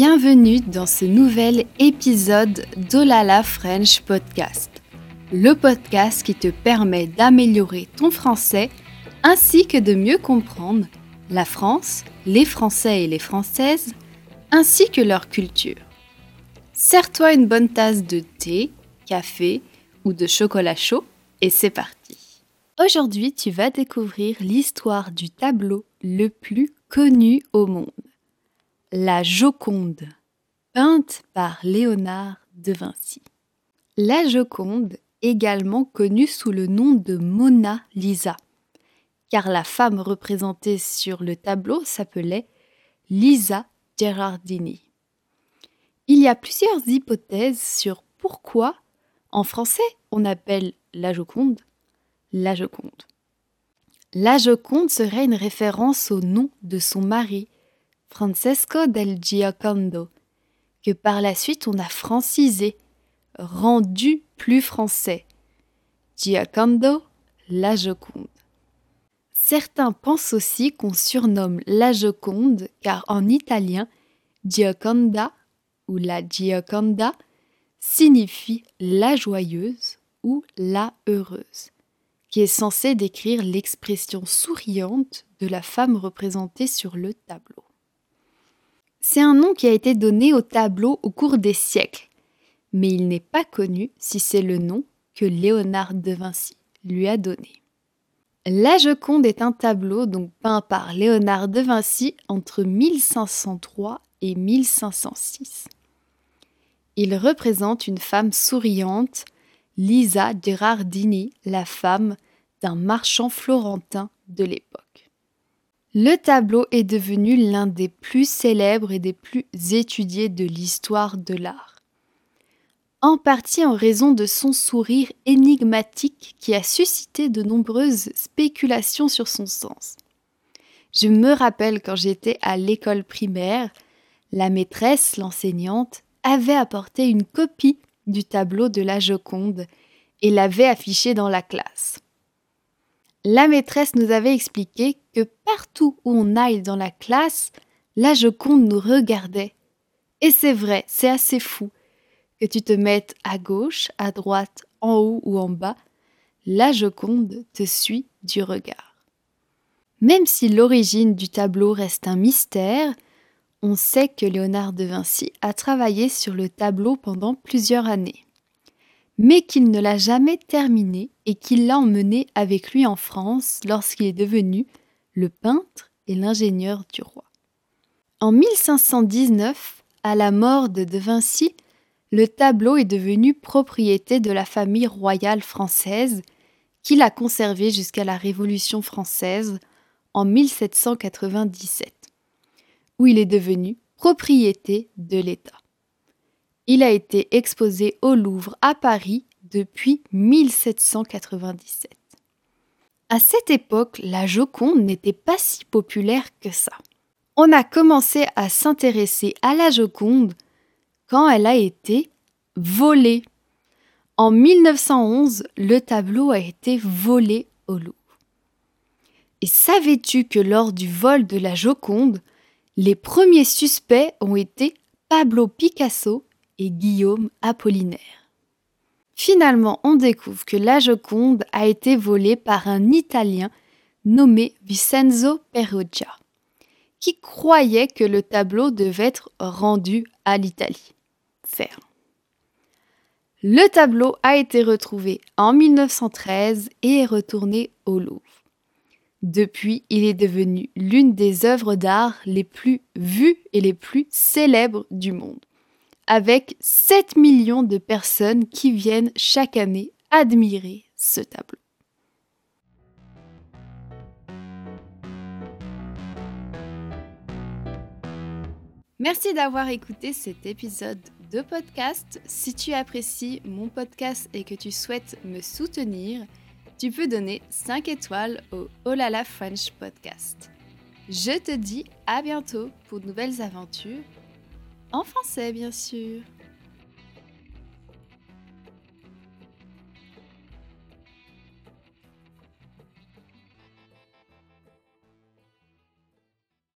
Bienvenue dans ce nouvel épisode d'Olala French Podcast, le podcast qui te permet d'améliorer ton français ainsi que de mieux comprendre la France, les Français et les Françaises, ainsi que leur culture. Serre-toi une bonne tasse de thé, café ou de chocolat chaud et c'est parti. Aujourd'hui, tu vas découvrir l'histoire du tableau le plus connu au monde la Joconde, peinte par Léonard de Vinci. La Joconde, également connue sous le nom de Mona Lisa, car la femme représentée sur le tableau s'appelait Lisa Gerardini. Il y a plusieurs hypothèses sur pourquoi, en français, on appelle la Joconde la Joconde. La Joconde serait une référence au nom de son mari, Francesco del Giocondo, que par la suite on a francisé, rendu plus français. Giocondo, la Joconde. Certains pensent aussi qu'on surnomme la Joconde car en italien, Gioconda ou la Gioconda signifie la joyeuse ou la heureuse, qui est censé décrire l'expression souriante de la femme représentée sur le tableau. C'est un nom qui a été donné au tableau au cours des siècles, mais il n'est pas connu si c'est le nom que Léonard de Vinci lui a donné. La Joconde est un tableau donc peint par Léonard de Vinci entre 1503 et 1506. Il représente une femme souriante, Lisa Gerardini, la femme d'un marchand florentin de l'époque. Le tableau est devenu l'un des plus célèbres et des plus étudiés de l'histoire de l'art. En partie en raison de son sourire énigmatique qui a suscité de nombreuses spéculations sur son sens. Je me rappelle quand j'étais à l'école primaire, la maîtresse, l'enseignante, avait apporté une copie du tableau de la Joconde et l'avait affiché dans la classe la maîtresse nous avait expliqué que partout où on aille dans la classe, la Joconde nous regardait. Et c'est vrai, c'est assez fou que tu te mettes à gauche, à droite, en haut ou en bas, la Joconde te suit du regard. Même si l'origine du tableau reste un mystère, on sait que Léonard de Vinci a travaillé sur le tableau pendant plusieurs années mais qu'il ne l'a jamais terminé et qu'il l'a emmené avec lui en France lorsqu'il est devenu le peintre et l'ingénieur du roi. En 1519, à la mort de De Vinci, le tableau est devenu propriété de la famille royale française qui l'a conservé jusqu'à la Révolution française en 1797, où il est devenu propriété de l'État. Il a été exposé au Louvre à Paris depuis 1797. À cette époque, la Joconde n'était pas si populaire que ça. On a commencé à s'intéresser à la Joconde quand elle a été volée. En 1911, le tableau a été volé au Louvre. Et savais-tu que lors du vol de la Joconde, les premiers suspects ont été Pablo Picasso et Guillaume Apollinaire. Finalement, on découvre que la Joconde a été volée par un Italien nommé Vincenzo Perugia, qui croyait que le tableau devait être rendu à l'Italie. Ferme. Le tableau a été retrouvé en 1913 et est retourné au Louvre. Depuis, il est devenu l'une des œuvres d'art les plus vues et les plus célèbres du monde avec 7 millions de personnes qui viennent chaque année admirer ce tableau. Merci d'avoir écouté cet épisode de podcast. Si tu apprécies mon podcast et que tu souhaites me soutenir, tu peux donner 5 étoiles au Olala French Podcast. Je te dis à bientôt pour de nouvelles aventures en français, bien sûr.